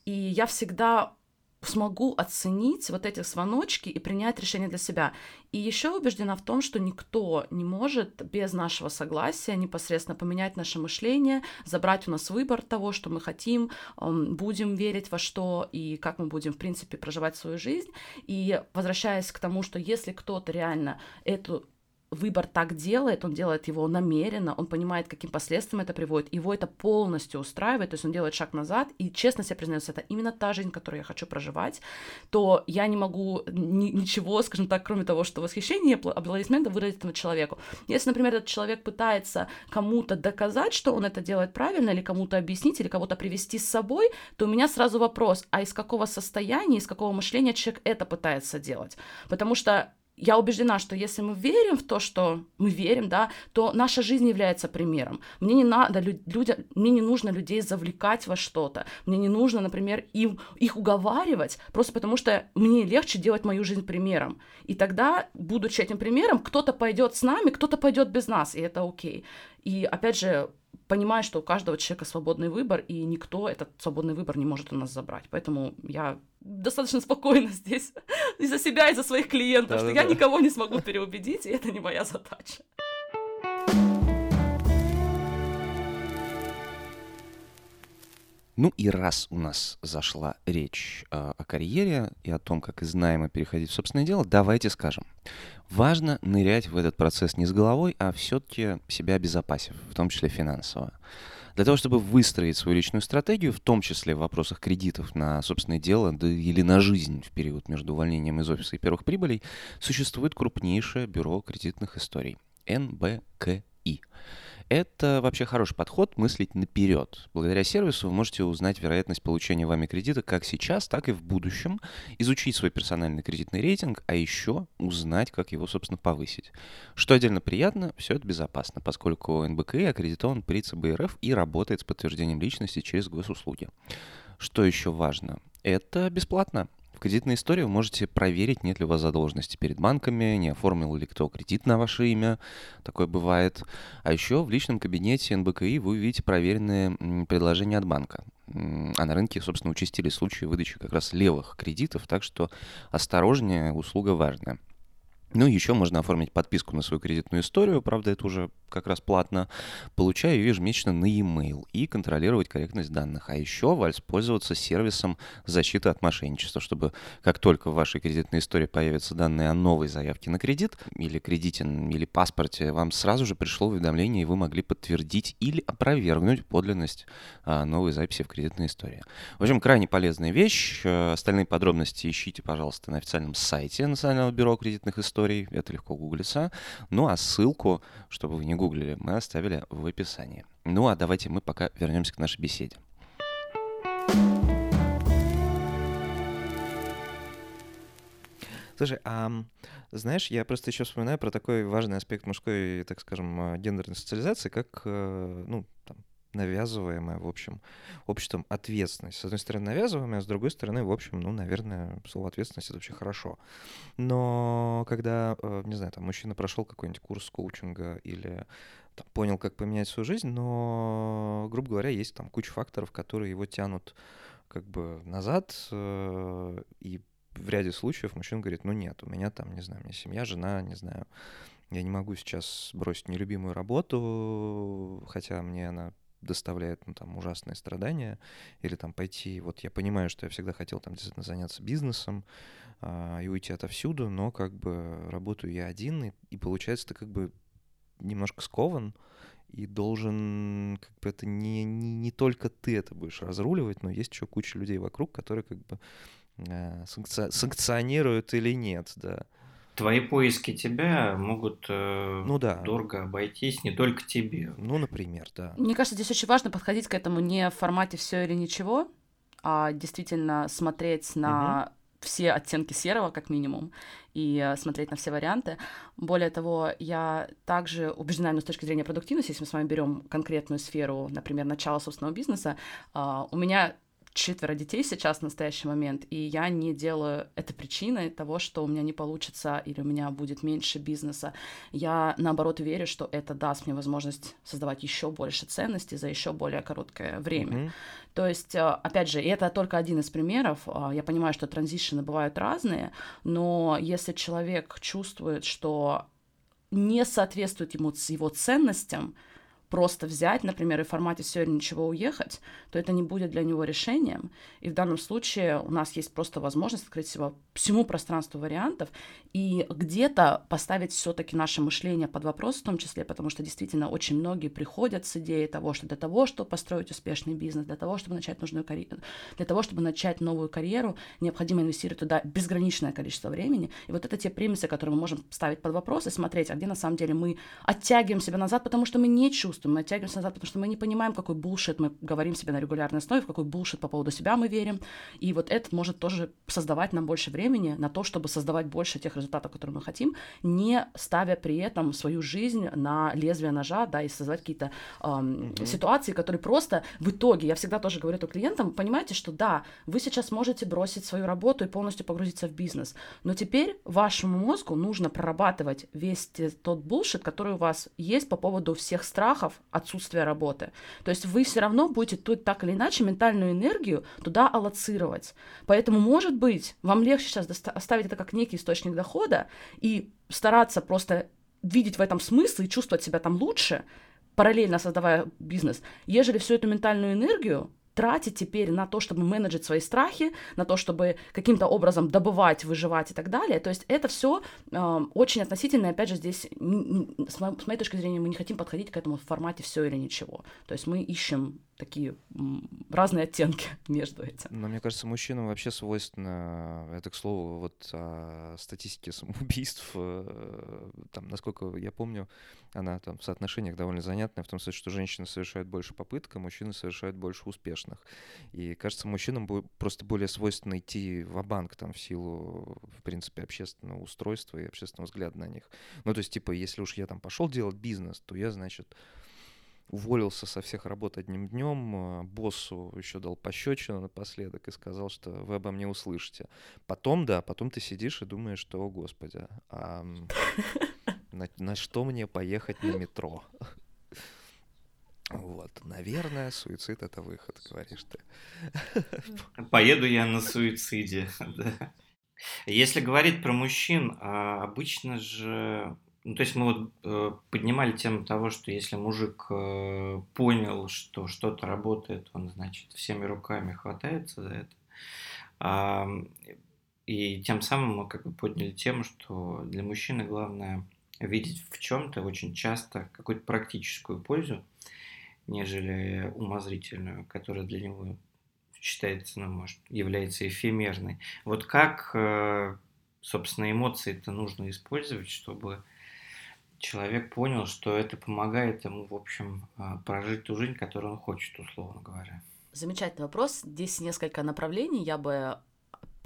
и я всегда смогу оценить вот эти звоночки и принять решение для себя. И еще убеждена в том, что никто не может без нашего согласия непосредственно поменять наше мышление, забрать у нас выбор того, что мы хотим, будем верить во что и как мы будем, в принципе, проживать свою жизнь. И возвращаясь к тому, что если кто-то реально эту выбор так делает, он делает его намеренно, он понимает, каким последствиям это приводит, его это полностью устраивает, то есть он делает шаг назад и честно себе признается, это именно та жизнь, которую я хочу проживать, то я не могу ни- ничего, скажем так, кроме того, что восхищение и аплодисменты выразить этому человеку. Если, например, этот человек пытается кому-то доказать, что он это делает правильно, или кому-то объяснить, или кого-то привести с собой, то у меня сразу вопрос, а из какого состояния, из какого мышления человек это пытается делать? Потому что я убеждена, что если мы верим в то, что мы верим, да, то наша жизнь является примером. Мне не надо людям, мне не нужно людей завлекать во что-то. Мне не нужно, например, им их уговаривать, просто потому что мне легче делать мою жизнь примером. И тогда, будучи этим примером, кто-то пойдет с нами, кто-то пойдет без нас, и это окей. И опять же, понимаю, что у каждого человека свободный выбор, и никто этот свободный выбор не может у нас забрать. Поэтому я достаточно спокойно здесь и за себя, и за своих клиентов, да, что да, я да. никого не смогу переубедить, и это не моя задача. Ну и раз у нас зашла речь э, о карьере и о том, как из найма переходить в собственное дело, давайте скажем. Важно нырять в этот процесс не с головой, а все-таки себя обезопасив, в том числе финансово. Для того, чтобы выстроить свою личную стратегию, в том числе в вопросах кредитов на собственное дело да или на жизнь в период между увольнением из офиса и первых прибылей, существует крупнейшее бюро кредитных историй – НБКИ. Это вообще хороший подход мыслить наперед. Благодаря сервису вы можете узнать вероятность получения вами кредита как сейчас, так и в будущем, изучить свой персональный кредитный рейтинг, а еще узнать, как его, собственно, повысить. Что отдельно приятно, все это безопасно, поскольку НБКИ аккредитован при ЦБ РФ и работает с подтверждением личности через госуслуги. Что еще важно? Это бесплатно. В кредитной истории вы можете проверить, нет ли у вас задолженности перед банками, не оформил ли кто кредит на ваше имя, такое бывает. А еще в личном кабинете НБКИ вы увидите проверенные предложения от банка. А на рынке, собственно, участились случаи выдачи как раз левых кредитов, так что осторожнее, услуга важная. Ну, еще можно оформить подписку на свою кредитную историю, правда, это уже как раз платно. Получаю ее ежемесячно на e-mail и контролировать корректность данных. А еще воспользоваться сервисом защиты от мошенничества, чтобы как только в вашей кредитной истории появятся данные о новой заявке на кредит или кредите, или паспорте, вам сразу же пришло уведомление, и вы могли подтвердить или опровергнуть подлинность а, новой записи в кредитной истории. В общем, крайне полезная вещь. Э, остальные подробности ищите, пожалуйста, на официальном сайте Национального бюро кредитных историй это легко гуглится. Ну а ссылку, чтобы вы не гуглили, мы оставили в описании. Ну а давайте мы пока вернемся к нашей беседе. Слушай, а знаешь, я просто еще вспоминаю про такой важный аспект мужской, так скажем, э, гендерной социализации, как, э, ну, навязываемая, в общем, обществом ответственность. С одной стороны, навязываемая, а с другой стороны, в общем, ну, наверное, слово ответственность — это вообще хорошо. Но когда, э, не знаю, там, мужчина прошел какой-нибудь курс коучинга или там, понял, как поменять свою жизнь, но, грубо говоря, есть там куча факторов, которые его тянут как бы назад, э, и в ряде случаев мужчина говорит, ну нет, у меня там, не знаю, у меня семья, жена, не знаю, я не могу сейчас бросить нелюбимую работу, хотя мне она доставляет ну, там ужасные страдания, или там пойти, вот я понимаю, что я всегда хотел там действительно заняться бизнесом а, и уйти отовсюду, но как бы работаю я один, и, и получается ты как бы немножко скован, и должен, как бы это не, не, не только ты это будешь разруливать, но есть еще куча людей вокруг, которые как бы э, санкци... санкционируют или нет, да твои поиски тебя могут э, ну, да. дорого обойтись не только тебе. Ну, например, да. Мне кажется, здесь очень важно подходить к этому не в формате все или ничего, а действительно смотреть на угу. все оттенки серого, как минимум, и э, смотреть на все варианты. Более того, я также убеждена, но с точки зрения продуктивности, если мы с вами берем конкретную сферу, например, начала собственного бизнеса, э, у меня четверо детей сейчас в настоящий момент, и я не делаю это причиной того, что у меня не получится или у меня будет меньше бизнеса. Я, наоборот, верю, что это даст мне возможность создавать еще больше ценностей за еще более короткое время. Mm-hmm. То есть, э, опять же, это только один из примеров. А, я понимаю, что транзишны бывают разные, но если человек чувствует, что не соответствует ему его ценностям, просто взять, например, и в формате все или ничего уехать, то это не будет для него решением. И в данном случае у нас есть просто возможность открыть себя всему пространству вариантов и где-то поставить все-таки наше мышление под вопрос в том числе, потому что действительно очень многие приходят с идеей того, что для того, чтобы построить успешный бизнес, для того, чтобы начать нужную карьеру, для того, чтобы начать новую карьеру, необходимо инвестировать туда безграничное количество времени. И вот это те премисы, которые мы можем ставить под вопрос и смотреть, а где на самом деле мы оттягиваем себя назад, потому что мы не чувствуем чувствуем, мы оттягиваемся назад, потому что мы не понимаем, какой булшит мы говорим себе на регулярной основе, в какой булшит по поводу себя мы верим. И вот это может тоже создавать нам больше времени на то, чтобы создавать больше тех результатов, которые мы хотим, не ставя при этом свою жизнь на лезвие ножа, да, и создавать какие-то эм, mm-hmm. ситуации, которые просто в итоге, я всегда тоже говорю это клиентам, понимаете, что да, вы сейчас можете бросить свою работу и полностью погрузиться в бизнес, но теперь вашему мозгу нужно прорабатывать весь тот булшит, который у вас есть по поводу всех страхов, страхов отсутствия работы. То есть вы все равно будете тут так или иначе ментальную энергию туда аллоцировать. Поэтому, может быть, вам легче сейчас оставить это как некий источник дохода и стараться просто видеть в этом смысл и чувствовать себя там лучше, параллельно создавая бизнес, ежели всю эту ментальную энергию тратить теперь на то, чтобы менеджить свои страхи, на то, чтобы каким-то образом добывать, выживать и так далее. То есть это все э, очень относительно, опять же, здесь, с моей точки зрения, мы не хотим подходить к этому в формате все или ничего. То есть мы ищем такие разные оттенки между этим. Но мне кажется, мужчинам вообще свойственно, это, к слову, вот о статистике самоубийств, э, там, насколько я помню, она там в соотношениях довольно занятная, в том смысле, что женщины совершают больше попыток, а мужчины совершают больше успешных. И, кажется, мужчинам просто более свойственно идти в банк там в силу, в принципе, общественного устройства и общественного взгляда на них. Ну, то есть, типа, если уж я там пошел делать бизнес, то я, значит, уволился со всех работ одним днем, а, боссу еще дал пощечину напоследок и сказал, что вы обо мне услышите. Потом, да, потом ты сидишь и думаешь, что, о господи, а на, на что мне поехать на метро? Вот, наверное, суицид это выход, говоришь ты. Поеду я на суициде. Да. Если говорить про мужчин, а, обычно же ну, то есть мы вот э, поднимали тему того, что если мужик э, понял, что что-то работает, он, значит, всеми руками хватается за это. А, и тем самым мы как бы подняли тему, что для мужчины главное видеть в чем-то очень часто какую-то практическую пользу, нежели умозрительную, которая для него считается, ну, может, является эфемерной. Вот как, э, собственно, эмоции это нужно использовать, чтобы человек понял, что это помогает ему, в общем, а, прожить ту жизнь, которую он хочет, условно говоря. Замечательный вопрос. Здесь несколько направлений я бы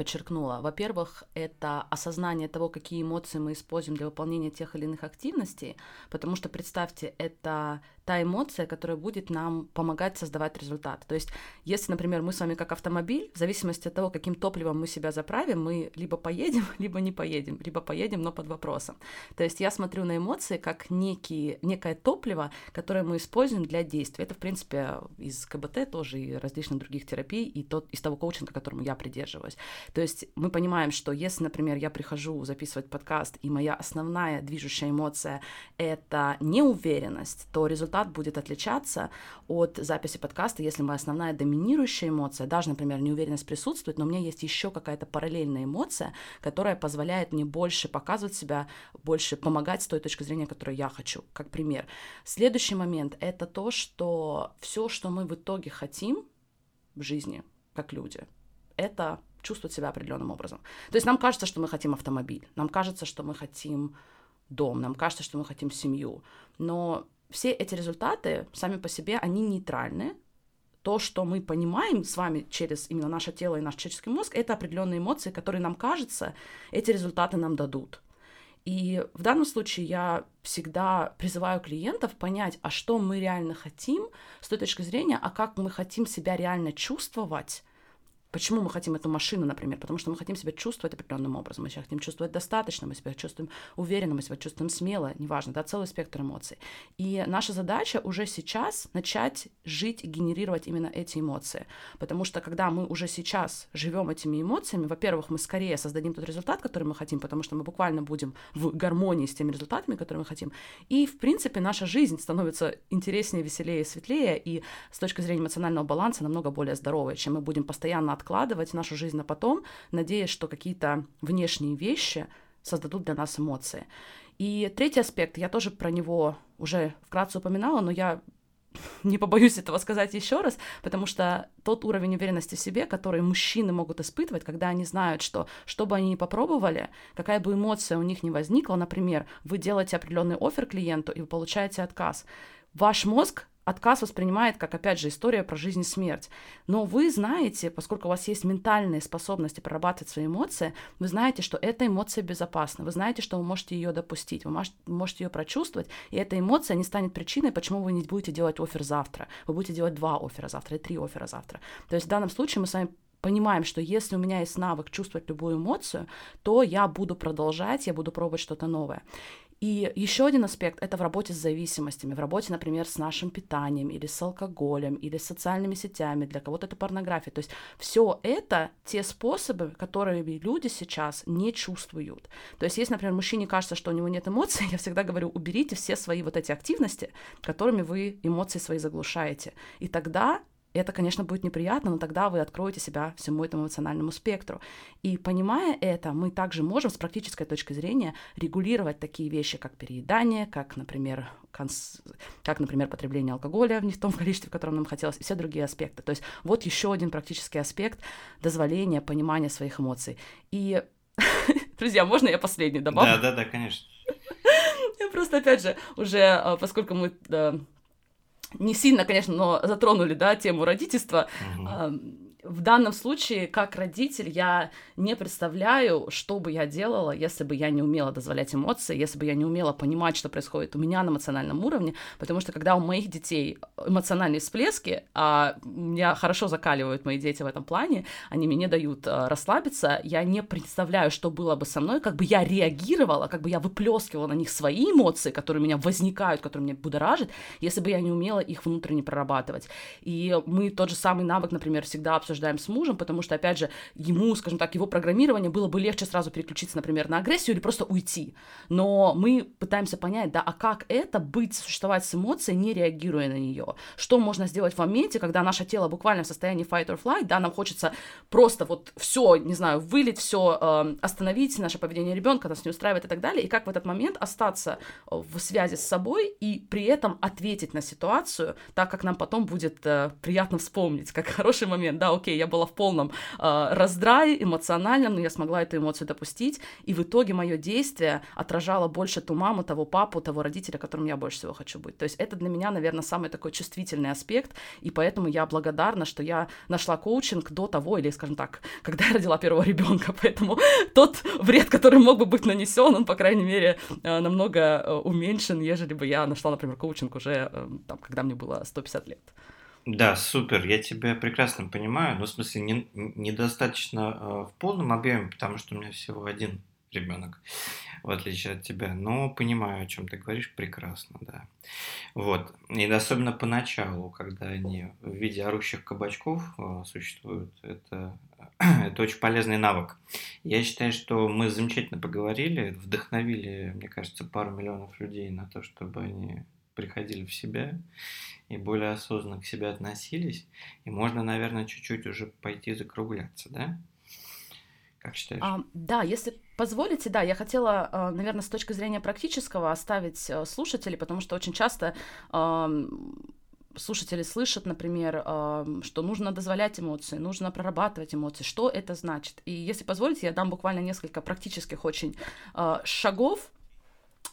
подчеркнула. Во-первых, это осознание того, какие эмоции мы используем для выполнения тех или иных активностей, потому что, представьте, это та эмоция, которая будет нам помогать создавать результат. То есть, если, например, мы с вами как автомобиль, в зависимости от того, каким топливом мы себя заправим, мы либо поедем, либо не поедем, либо поедем, но под вопросом. То есть я смотрю на эмоции как некие, некое топливо, которое мы используем для действия. Это, в принципе, из КБТ тоже и различных других терапий, и тот, из того коучинга, которому я придерживаюсь. То есть мы понимаем, что если, например, я прихожу записывать подкаст, и моя основная движущая эмоция — это неуверенность, то результат результат будет отличаться от записи подкаста, если моя основная доминирующая эмоция, даже, например, неуверенность присутствует, но у меня есть еще какая-то параллельная эмоция, которая позволяет мне больше показывать себя, больше помогать с той точки зрения, которую я хочу, как пример. Следующий момент — это то, что все, что мы в итоге хотим в жизни, как люди, это чувствовать себя определенным образом. То есть нам кажется, что мы хотим автомобиль, нам кажется, что мы хотим дом, нам кажется, что мы хотим семью, но все эти результаты сами по себе, они нейтральны. То, что мы понимаем с вами через именно наше тело и наш человеческий мозг, это определенные эмоции, которые нам кажется, эти результаты нам дадут. И в данном случае я всегда призываю клиентов понять, а что мы реально хотим с той точки зрения, а как мы хотим себя реально чувствовать Почему мы хотим эту машину, например? Потому что мы хотим себя чувствовать определенным образом, мы себя хотим чувствовать достаточно, мы себя чувствуем уверенно, мы себя чувствуем смело, неважно, да, целый спектр эмоций. И наша задача уже сейчас начать жить и генерировать именно эти эмоции. Потому что когда мы уже сейчас живем этими эмоциями, во-первых, мы скорее создадим тот результат, который мы хотим, потому что мы буквально будем в гармонии с теми результатами, которые мы хотим. И, в принципе, наша жизнь становится интереснее, веселее, светлее, и с точки зрения эмоционального баланса намного более здоровой, чем мы будем постоянно откладывать нашу жизнь на потом, надеясь, что какие-то внешние вещи создадут для нас эмоции. И третий аспект, я тоже про него уже вкратце упоминала, но я не побоюсь этого сказать еще раз, потому что тот уровень уверенности в себе, который мужчины могут испытывать, когда они знают, что что бы они ни попробовали, какая бы эмоция у них ни возникла, например, вы делаете определенный офер клиенту и вы получаете отказ, ваш мозг отказ воспринимает как, опять же, история про жизнь и смерть. Но вы знаете, поскольку у вас есть ментальные способности прорабатывать свои эмоции, вы знаете, что эта эмоция безопасна, вы знаете, что вы можете ее допустить, вы можете ее прочувствовать, и эта эмоция не станет причиной, почему вы не будете делать офер завтра. Вы будете делать два оффера завтра и три оффера завтра. То есть в данном случае мы с вами понимаем, что если у меня есть навык чувствовать любую эмоцию, то я буду продолжать, я буду пробовать что-то новое. И еще один аспект — это в работе с зависимостями, в работе, например, с нашим питанием или с алкоголем, или с социальными сетями, для кого-то это порнография. То есть все это те способы, которыми люди сейчас не чувствуют. То есть если, например, мужчине кажется, что у него нет эмоций, я всегда говорю, уберите все свои вот эти активности, которыми вы эмоции свои заглушаете. И тогда это, конечно, будет неприятно, но тогда вы откроете себя всему этому эмоциональному спектру. И понимая это, мы также можем с практической точки зрения регулировать такие вещи, как переедание, как, например, конс... как, например, потребление алкоголя в не в том количестве, в котором нам хотелось, и все другие аспекты. То есть вот еще один практический аспект дозволения, понимания своих эмоций. И, друзья, можно я последний добавлю? Да, да, да, конечно. Я просто, опять же, уже, а, поскольку мы не сильно, конечно, но затронули, да, тему родительства. Угу в данном случае, как родитель, я не представляю, что бы я делала, если бы я не умела дозволять эмоции, если бы я не умела понимать, что происходит у меня на эмоциональном уровне, потому что когда у моих детей эмоциональные всплески, а меня хорошо закаливают мои дети в этом плане, они мне не дают а, расслабиться, я не представляю, что было бы со мной, как бы я реагировала, как бы я выплескивала на них свои эмоции, которые у меня возникают, которые меня будоражат, если бы я не умела их внутренне прорабатывать. И мы тот же самый навык, например, всегда обсуждаем обсуждаем с мужем, потому что, опять же, ему, скажем так, его программирование было бы легче сразу переключиться, например, на агрессию или просто уйти. Но мы пытаемся понять, да, а как это быть, существовать с эмоцией, не реагируя на нее? Что можно сделать в моменте, когда наше тело буквально в состоянии fight or flight, да, нам хочется просто вот все, не знаю, вылить, все э, эм, остановить, наше поведение ребенка нас не устраивает и так далее, и как в этот момент остаться в связи с собой и при этом ответить на ситуацию так, как нам потом будет э, приятно вспомнить, как хороший момент, да, окей, я была в полном э, раздрае эмоциональном, но я смогла эту эмоцию допустить, и в итоге мое действие отражало больше ту маму, того папу, того родителя, которым я больше всего хочу быть. То есть это для меня, наверное, самый такой чувствительный аспект, и поэтому я благодарна, что я нашла коучинг до того, или, скажем так, когда я родила первого ребенка, поэтому тот вред, который мог бы быть нанесен, он, по крайней мере, э, намного э, уменьшен, ежели бы я нашла, например, коучинг уже, э, там, когда мне было 150 лет. Да, супер, я тебя прекрасно понимаю, но в смысле не, недостаточно э, в полном объеме, потому что у меня всего один ребенок, в отличие от тебя, но понимаю, о чем ты говоришь, прекрасно, да. Вот, и особенно поначалу, когда они в виде орущих кабачков э, существуют, это, это очень полезный навык. Я считаю, что мы замечательно поговорили, вдохновили, мне кажется, пару миллионов людей на то, чтобы они приходили в себя и более осознанно к себе относились, и можно, наверное, чуть-чуть уже пойти закругляться, да? Как считаешь? А, да, если позволите, да, я хотела, а, наверное, с точки зрения практического оставить э, слушателей, потому что очень часто слушатели слышат, например, что нужно дозволять эмоции, нужно прорабатывать эмоции, что это значит. И если позволите, я дам буквально несколько практических очень а, шагов,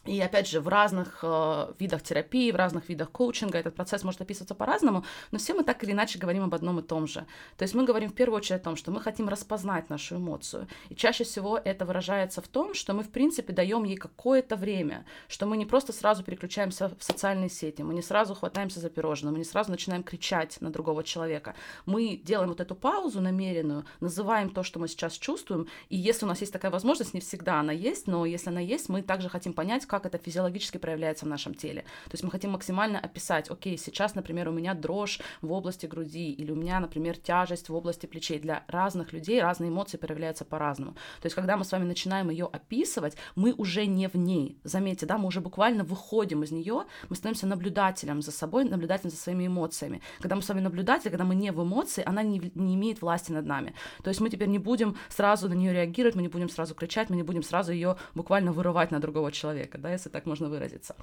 И опять же, в разных э, видах терапии, в разных видах коучинга этот процесс может описываться по-разному, но все мы так или иначе говорим об одном и том же. То есть мы говорим в первую очередь о том, что мы хотим распознать нашу эмоцию. И чаще всего это выражается в том, что мы, в принципе, даем ей какое-то время, что мы не просто сразу переключаемся в социальные сети, мы не сразу хватаемся за пирожное, мы не сразу начинаем кричать на другого человека. Мы делаем вот эту паузу намеренную, называем то, что мы сейчас чувствуем, и если у нас есть такая возможность, не всегда она есть, но если она есть, мы также хотим понять, как как это физиологически проявляется в нашем теле. То есть мы хотим максимально описать, окей, сейчас, например, у меня дрожь в области груди, или у меня, например, тяжесть в области плечей. Для разных людей разные эмоции проявляются по-разному. То есть когда мы с вами начинаем ее описывать, мы уже не в ней. Заметьте, да, мы уже буквально выходим из нее, мы становимся наблюдателем за собой, наблюдателем за своими эмоциями. Когда мы с вами наблюдатель, когда мы не в эмоции, она не, не имеет власти над нами. То есть мы теперь не будем сразу на нее реагировать, мы не будем сразу кричать, мы не будем сразу ее буквально вырывать на другого человека. Да? если так можно выразиться.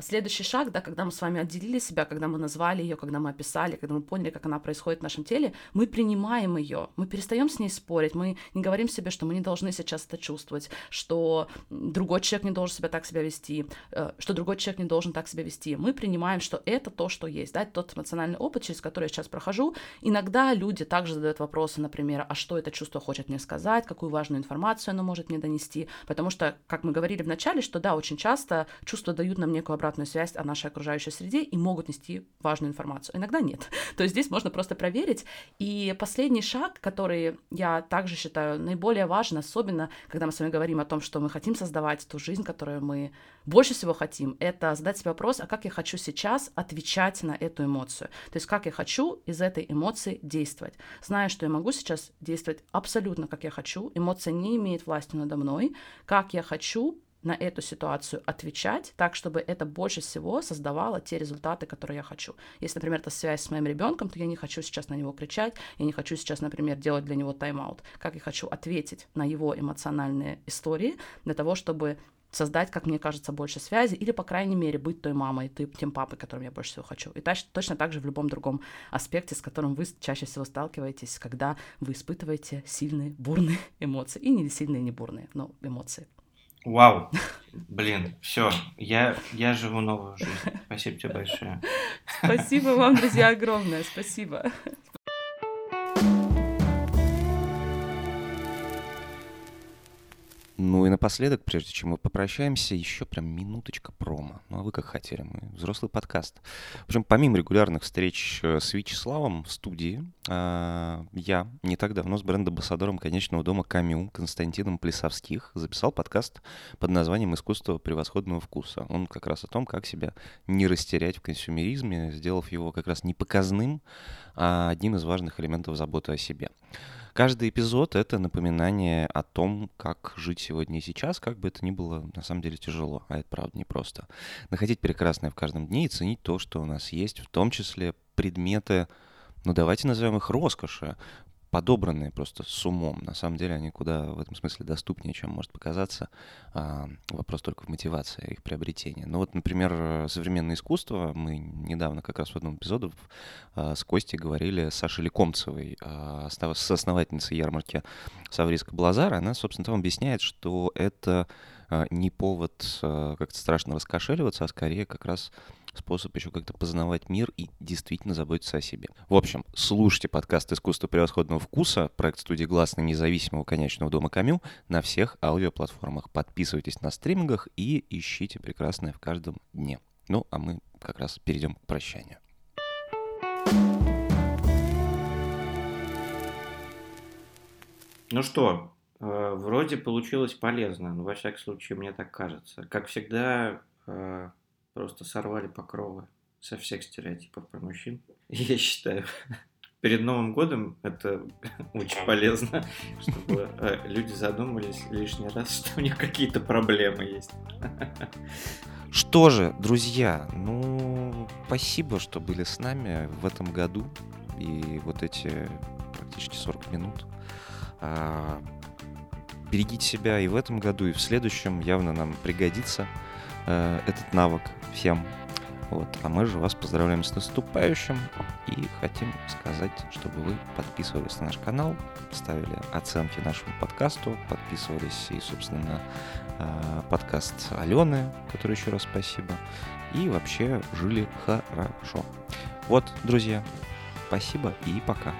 Следующий шаг, да, когда мы с вами отделили себя, когда мы назвали ее, когда мы описали, когда мы поняли, как она происходит в нашем теле, мы принимаем ее, мы перестаем с ней спорить, мы не говорим себе, что мы не должны сейчас это чувствовать, что другой человек не должен себя так себя вести, э, что другой человек не должен так себя вести. Мы принимаем, что это то, что есть, да, тот эмоциональный опыт, через который я сейчас прохожу. Иногда люди также задают вопросы, например, а что это чувство хочет мне сказать, какую важную информацию оно может мне донести, потому что, как мы говорили в начале, что да, очень часто чувства дают нам некую обратную связь о нашей окружающей среде и могут нести важную информацию. Иногда нет. То есть здесь можно просто проверить. И последний шаг, который я также считаю наиболее важен, особенно когда мы с вами говорим о том, что мы хотим создавать ту жизнь, которую мы больше всего хотим, это задать себе вопрос, а как я хочу сейчас отвечать на эту эмоцию. То есть как я хочу из этой эмоции действовать. Зная, что я могу сейчас действовать абсолютно как я хочу, эмоция не имеет власти надо мной, как я хочу на эту ситуацию отвечать так, чтобы это больше всего создавало те результаты, которые я хочу. Если, например, это связь с моим ребенком, то я не хочу сейчас на него кричать, я не хочу сейчас, например, делать для него тайм-аут. Как я хочу ответить на его эмоциональные истории для того, чтобы создать, как мне кажется, больше связи, или, по крайней мере, быть той мамой, тем папой, которым я больше всего хочу. И точно так же в любом другом аспекте, с которым вы чаще всего сталкиваетесь, когда вы испытываете сильные, бурные эмоции. И не сильные, не бурные, но эмоции. Вау, блин, все, я, я живу новую жизнь. Спасибо тебе большое. Спасибо вам, друзья, огромное, спасибо. Ну и напоследок, прежде чем мы попрощаемся, еще прям минуточка промо. Ну а вы как хотели, мы взрослый подкаст. В общем, помимо регулярных встреч э, с Вячеславом в студии, а, я не так давно с бренд-амбассадором конечного дома Камю Константином Плесовских записал подкаст под названием «Искусство превосходного вкуса». Он как раз о том, как себя не растерять в консюмеризме, сделав его как раз не показным, а одним из важных элементов заботы о себе. Каждый эпизод — это напоминание о том, как жить сегодня и сейчас, как бы это ни было на самом деле тяжело, а это правда непросто. Находить прекрасное в каждом дне и ценить то, что у нас есть, в том числе предметы, ну давайте назовем их роскоши, подобранные просто с умом. На самом деле они куда в этом смысле доступнее, чем может показаться. А, вопрос только в мотивации их приобретения. Ну вот, например, современное искусство. Мы недавно как раз в одном эпизоде а, с Костей говорили с Сашей Лекомцевой, а, с основательницей ярмарки Савриска Блазара. Она, собственно, там объясняет, что это не повод а, как-то страшно раскошеливаться, а скорее как раз способ еще как-то познавать мир и действительно заботиться о себе. В общем, слушайте подкаст «Искусство превосходного вкуса», проект студии «Гласный» независимого конечного дома Камю на всех аудиоплатформах. Подписывайтесь на стримингах и ищите прекрасное в каждом дне. Ну, а мы как раз перейдем к прощанию. Ну что, вроде получилось полезно, но во всяком случае мне так кажется. Как всегда, э, Просто сорвали покровы со всех стереотипов про мужчин. Я считаю, перед Новым годом это очень полезно, чтобы э, люди задумались лишний раз, что у них какие-то проблемы есть. Что же, друзья, ну, спасибо, что были с нами в этом году. И вот эти практически 40 минут. Берегите себя и в этом году, и в следующем явно нам пригодится э, этот навык всем. Вот. А мы же вас поздравляем с наступающим и хотим сказать, чтобы вы подписывались на наш канал, ставили оценки нашему подкасту, подписывались и, собственно, э, подкаст Алены, который еще раз спасибо, и вообще жили хорошо. Вот, друзья, спасибо и пока.